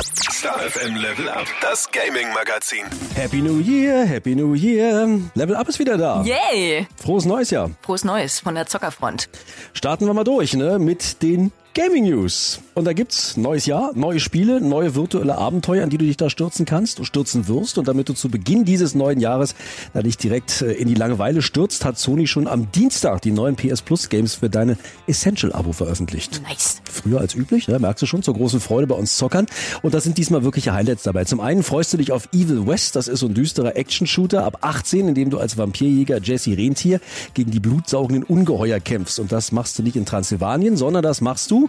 Star FM Level Up, das Gaming Magazin. Happy New Year, Happy New Year. Level Up ist wieder da. Yay! Frohes neues Jahr. Frohes Neues von der Zockerfront. Starten wir mal durch, ne, mit den Gaming News. Und da gibt's neues Jahr, neue Spiele, neue virtuelle Abenteuer, an die du dich da stürzen kannst und stürzen wirst. Und damit du zu Beginn dieses neuen Jahres da dich direkt äh, in die Langeweile stürzt, hat Sony schon am Dienstag die neuen PS Plus Games für deine Essential Abo veröffentlicht. Nice. Früher als üblich, ne, merkst du schon, zur großen Freude bei uns Zockern. Und da sind diesmal wirkliche Highlights dabei. Zum einen freust du dich auf Evil West, das ist so ein düsterer Action-Shooter ab 18, in dem du als Vampirjäger Jesse Rentier gegen die blutsaugenden Ungeheuer kämpfst. Und das machst du nicht in Transsilvanien, sondern das machst du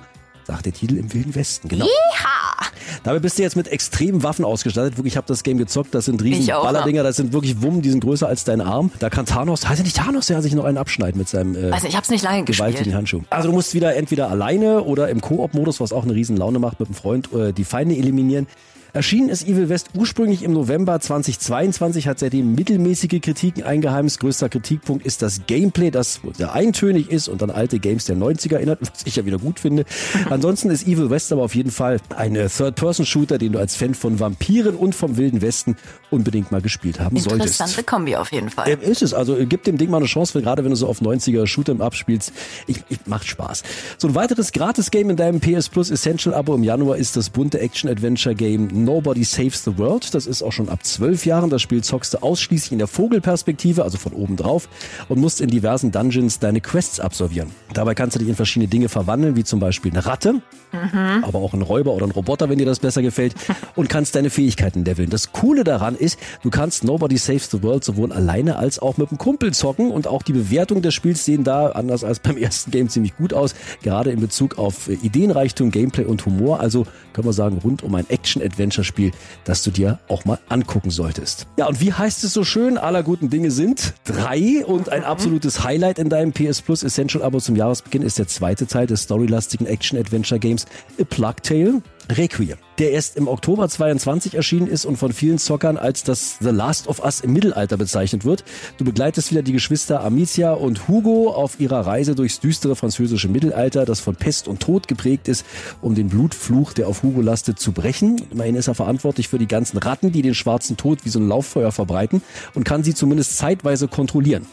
sagt der Titel im Wilden Westen, genau. Yeeha! Dabei bist du jetzt mit extremen Waffen ausgestattet. Wirklich, ich habe das Game gezockt. Das sind riesen auch, Ballerdinger. Das sind wirklich Wummen, die sind größer als dein Arm. Da kann Thanos, heißt er nicht Thanos, der sich noch einen abschneiden mit seinem äh, nicht, ich hab's nicht lange gewaltigen gespielt. Handschuh. Also du musst wieder entweder alleine oder im Koop-Modus, was auch eine riesen Laune macht, mit einem Freund äh, die Feinde eliminieren. Erschienen ist Evil West ursprünglich im November 2022, hat seitdem mittelmäßige Kritiken eingeheimst. Größter Kritikpunkt ist das Gameplay, das sehr eintönig ist und an alte Games der 90er erinnert, was ich ja wieder gut finde. Ansonsten ist Evil West aber auf jeden Fall ein Third-Person-Shooter, den du als Fan von Vampiren und vom Wilden Westen unbedingt mal gespielt haben solltest. Interessante Kombi auf jeden Fall. Ähm, ist es. Also äh, gib dem Ding mal eine Chance, weil gerade wenn du so auf 90er Shooter abspielst, ich, ich, macht Spaß. So ein weiteres Gratis-Game in deinem PS Plus Essential-Abo im Januar ist das bunte Action-Adventure-Game Nobody Saves the World. Das ist auch schon ab zwölf Jahren. Das Spiel zockst du ausschließlich in der Vogelperspektive, also von oben drauf, und musst in diversen Dungeons deine Quests absolvieren. Dabei kannst du dich in verschiedene Dinge verwandeln, wie zum Beispiel eine Ratte, aber auch ein Räuber oder ein Roboter, wenn dir das besser gefällt, und kannst deine Fähigkeiten leveln. Das Coole daran ist, du kannst Nobody Saves the World sowohl alleine als auch mit einem Kumpel zocken und auch die Bewertung des Spiels sehen da, anders als beim ersten Game, ziemlich gut aus, gerade in Bezug auf äh, Ideenreichtum, Gameplay und Humor. Also können wir sagen, rund um ein Action-Adventure-Spiel, das du dir auch mal angucken solltest. Ja, und wie heißt es so schön? Aller guten Dinge sind drei und ein absolutes Highlight in deinem PS Plus Essential-Abo zum Jahresbeginn ist der zweite Teil des storylastigen Action-Adventure-Games A Plague Tale. Requiem, der erst im Oktober 22 erschienen ist und von vielen Zockern als das The Last of Us im Mittelalter bezeichnet wird. Du begleitest wieder die Geschwister Amicia und Hugo auf ihrer Reise durchs düstere französische Mittelalter, das von Pest und Tod geprägt ist, um den Blutfluch, der auf Hugo lastet, zu brechen. Immerhin ist er verantwortlich für die ganzen Ratten, die den schwarzen Tod wie so ein Lauffeuer verbreiten und kann sie zumindest zeitweise kontrollieren.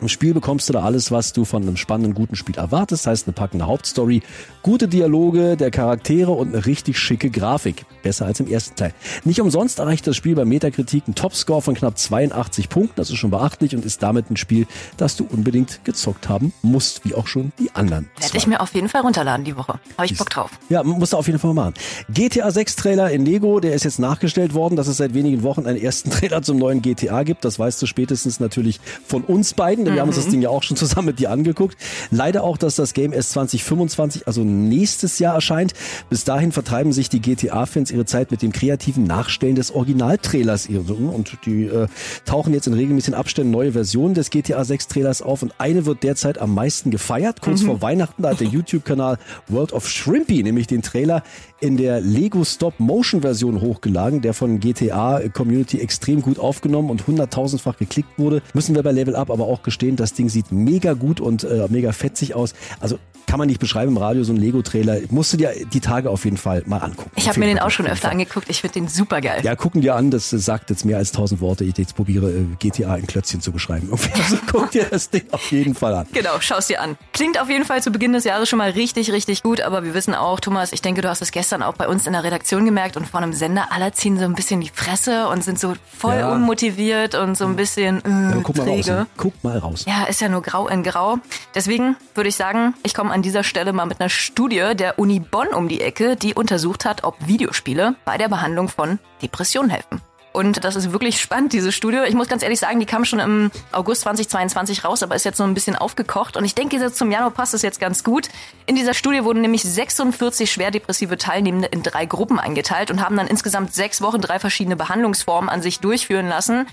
Im Spiel bekommst du da alles, was du von einem spannenden, guten Spiel erwartest. Heißt eine packende Hauptstory, gute Dialoge der Charaktere und eine richtig schicke Grafik. Besser als im ersten Teil. Nicht umsonst erreicht das Spiel bei Metakritik einen Topscore von knapp 82 Punkten. Das ist schon beachtlich und ist damit ein Spiel, das du unbedingt gezockt haben musst, wie auch schon die anderen. Werde ich mir auf jeden Fall runterladen die Woche. Habe ich Bock drauf. Ja, musst du auf jeden Fall machen. GTA 6 Trailer in Lego, der ist jetzt nachgestellt worden, dass es seit wenigen Wochen einen ersten Trailer zum neuen GTA gibt. Das weißt du spätestens natürlich von uns beiden, denn wir haben uns das Ding ja auch schon zusammen mit dir angeguckt. Leider auch, dass das Game erst 2025, also nächstes Jahr erscheint. Bis dahin vertreiben sich die GTA-Fans ihre Zeit mit dem kreativen Nachstellen des Originaltrailers und die äh, tauchen jetzt in regelmäßigen Abständen neue Versionen des GTA 6 Trailers auf und eine wird derzeit am meisten gefeiert. Kurz vor Weihnachten hat der YouTube-Kanal World of Shrimpy nämlich den Trailer in der Lego Stop-Motion-Version hochgeladen, der von GTA Community extrem gut aufgenommen und hunderttausendfach geklickt wurde. Müssen wir bei Level Up aber auch gestehen, das Ding sieht mega gut und äh, mega fetzig aus. Also kann man nicht beschreiben im Radio, so ein Lego-Trailer. Musst du dir die Tage auf jeden Fall mal angucken. Ich habe mir den auch schon öfter angeguckt. Ich finde den super geil. Ja, gucken dir an, das sagt jetzt mehr als tausend Worte. Ich jetzt probiere, äh, GTA in Klötzchen zu beschreiben. Also guck dir das Ding auf jeden Fall an. Genau, schau's dir an. Klingt auf jeden Fall zu Beginn des Jahres schon mal richtig, richtig gut, aber wir wissen auch, Thomas, ich denke, du hast es gestern auch bei uns in der Redaktion gemerkt und vor einem Sender, alle ziehen so ein bisschen die Fresse und sind so voll Ja. unmotiviert und so ein bisschen äh, Ja, guck mal raus. träge. ne? Guck mal raus. Ja, ist ja nur grau in grau. Deswegen würde ich sagen, ich komme an dieser Stelle mal mit einer Studie der Uni Bonn um die Ecke, die untersucht hat, ob Videospiele bei der Behandlung von Depressionen helfen. Und das ist wirklich spannend, diese Studie. Ich muss ganz ehrlich sagen, die kam schon im August 2022 raus, aber ist jetzt so ein bisschen aufgekocht. Und ich denke, jetzt zum Januar passt es jetzt ganz gut. In dieser Studie wurden nämlich 46 schwer depressive Teilnehmende in drei Gruppen eingeteilt und haben dann insgesamt sechs Wochen drei verschiedene Behandlungsformen an sich durchführen lassen.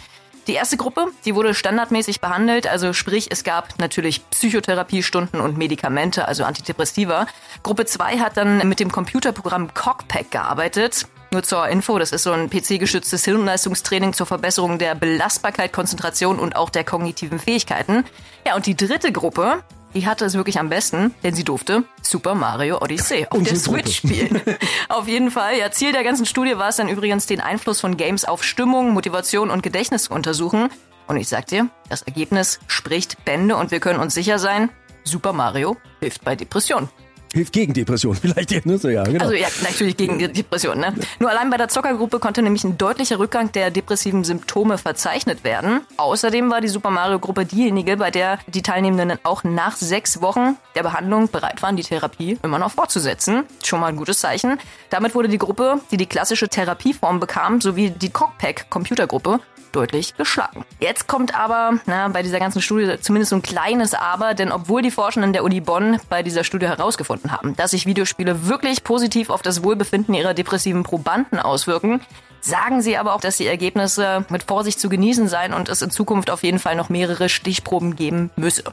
Die erste Gruppe, die wurde standardmäßig behandelt, also sprich, es gab natürlich Psychotherapiestunden und Medikamente, also Antidepressiva. Gruppe 2 hat dann mit dem Computerprogramm Cockpack gearbeitet. Nur zur Info, das ist so ein PC-gestütztes Hirnleistungstraining zur Verbesserung der Belastbarkeit, Konzentration und auch der kognitiven Fähigkeiten. Ja, und die dritte Gruppe, die hatte es wirklich am besten, denn sie durfte Super Mario Odyssey auf der Switch spielen. auf jeden Fall. Ja, Ziel der ganzen Studie war es dann übrigens, den Einfluss von Games auf Stimmung, Motivation und Gedächtnis zu untersuchen. Und ich sag dir, das Ergebnis spricht Bände und wir können uns sicher sein, Super Mario hilft bei Depressionen. Hilft gegen Depression, vielleicht. Ne? So, ja, genau. Also ja, natürlich gegen Depression. Ne? Nur allein bei der Zockergruppe konnte nämlich ein deutlicher Rückgang der depressiven Symptome verzeichnet werden. Außerdem war die Super Mario Gruppe diejenige, bei der die Teilnehmenden auch nach sechs Wochen der Behandlung bereit waren, die Therapie immer noch fortzusetzen. Schon mal ein gutes Zeichen. Damit wurde die Gruppe, die die klassische Therapieform bekam, sowie die Cockpack Computergruppe deutlich geschlagen. Jetzt kommt aber na, bei dieser ganzen Studie zumindest so ein kleines Aber, denn obwohl die Forschenden der Uni Bonn bei dieser Studie herausgefunden haben, dass sich Videospiele wirklich positiv auf das Wohlbefinden ihrer depressiven Probanden auswirken, sagen sie aber auch, dass die Ergebnisse mit Vorsicht zu genießen seien und es in Zukunft auf jeden Fall noch mehrere Stichproben geben müsse.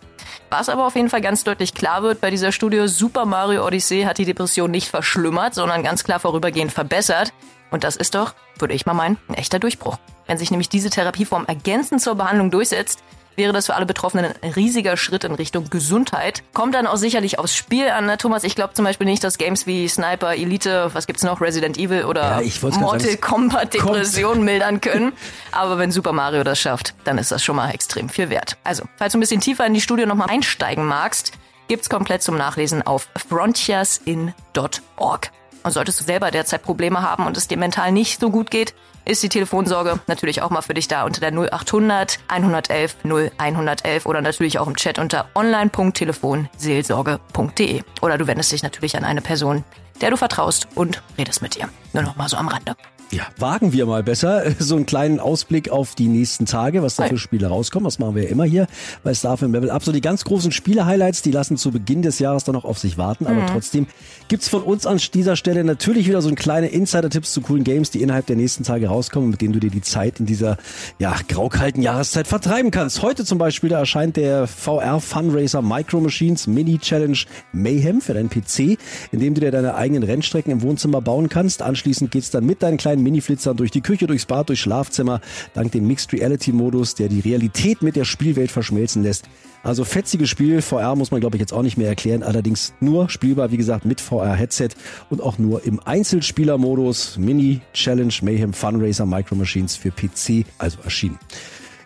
Was aber auf jeden Fall ganz deutlich klar wird bei dieser Studie, Super Mario Odyssey hat die Depression nicht verschlimmert, sondern ganz klar vorübergehend verbessert. Und das ist doch, würde ich mal meinen, ein echter Durchbruch. Wenn sich nämlich diese Therapieform ergänzend zur Behandlung durchsetzt, wäre das für alle Betroffenen ein riesiger Schritt in Richtung Gesundheit. Kommt dann auch sicherlich aufs Spiel an, ne, Thomas? Ich glaube zum Beispiel nicht, dass Games wie Sniper, Elite, was gibt's noch, Resident Evil oder ja, Mortal Kombat Depression mildern können. Aber wenn Super Mario das schafft, dann ist das schon mal extrem viel wert. Also, falls du ein bisschen tiefer in die Studie nochmal einsteigen magst, gibt's komplett zum Nachlesen auf frontiersin.org. Und solltest du selber derzeit Probleme haben und es dir mental nicht so gut geht, ist die Telefonsorge natürlich auch mal für dich da unter der 0800 111 0111 oder natürlich auch im Chat unter online.telefonseelsorge.de. Oder du wendest dich natürlich an eine Person, der du vertraust und redest mit ihr. Nur noch mal so am Rande. Ja, wagen wir mal besser so einen kleinen Ausblick auf die nächsten Tage, was da für Spiele rauskommen. Das machen wir ja immer hier bei Starfilm Level Up. So die ganz großen Spiele-Highlights, die lassen zu Beginn des Jahres dann noch auf sich warten. Aber mhm. trotzdem gibt's von uns an dieser Stelle natürlich wieder so ein kleine Insider-Tipps zu coolen Games, die innerhalb der nächsten Tage rauskommen, mit denen du dir die Zeit in dieser ja graukalten Jahreszeit vertreiben kannst. Heute zum Beispiel da erscheint der VR Funracer Micro Machines Mini Challenge Mayhem für deinen PC, in dem du dir deine eigenen Rennstrecken im Wohnzimmer bauen kannst. Anschließend geht's dann mit deinen kleinen kleinen Mini-Flitzern durch die Küche, durchs Bad, durchs Schlafzimmer, dank dem Mixed Reality Modus, der die Realität mit der Spielwelt verschmelzen lässt. Also fetziges Spiel, VR muss man glaube ich jetzt auch nicht mehr erklären, allerdings nur spielbar, wie gesagt, mit VR-Headset und auch nur im Einzelspielermodus. Mini Challenge Mayhem Funracer Micro Machines für PC, also erschienen.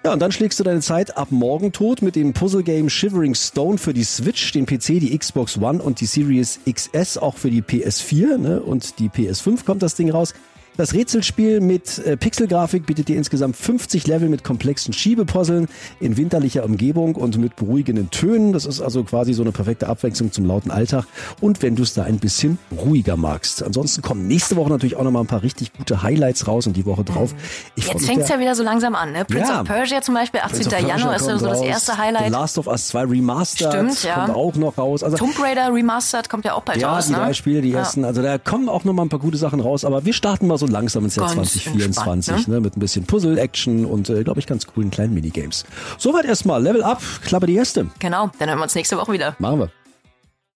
Ja, und dann schlägst du deine Zeit ab morgen tot mit dem Puzzle-Game Shivering Stone für die Switch, den PC, die Xbox One und die Series XS, auch für die PS4 ne? und die PS5 kommt das Ding raus. Das Rätselspiel mit äh, Pixelgrafik bietet dir insgesamt 50 Level mit komplexen Schiebepuzzeln in winterlicher Umgebung und mit beruhigenden Tönen. Das ist also quasi so eine perfekte Abwechslung zum lauten Alltag. Und wenn du es da ein bisschen ruhiger magst. Ansonsten kommen nächste Woche natürlich auch noch mal ein paar richtig gute Highlights raus und die Woche drauf. Ich Jetzt fängt es ja wieder so langsam an. Ne? Prince ja. of Persia zum Beispiel, 18. Januar ist so das erste Highlight. The Last of Us 2 Remastered Stimmt, ja. kommt auch noch raus. Also, Tomb Raider Remastered kommt ja auch bald ja, raus. Ja, die ne? drei Spiele, die ja. ersten. Also da kommen auch noch mal ein paar gute Sachen raus. Aber wir starten mal so langsam ins Jahr ganz 2024, ne? ne? mit ein bisschen Puzzle-Action und, äh, glaube ich, ganz coolen kleinen Minigames. Soweit erstmal. Level up, klappe die erste. Genau, dann hören wir uns nächste Woche wieder. Machen wir.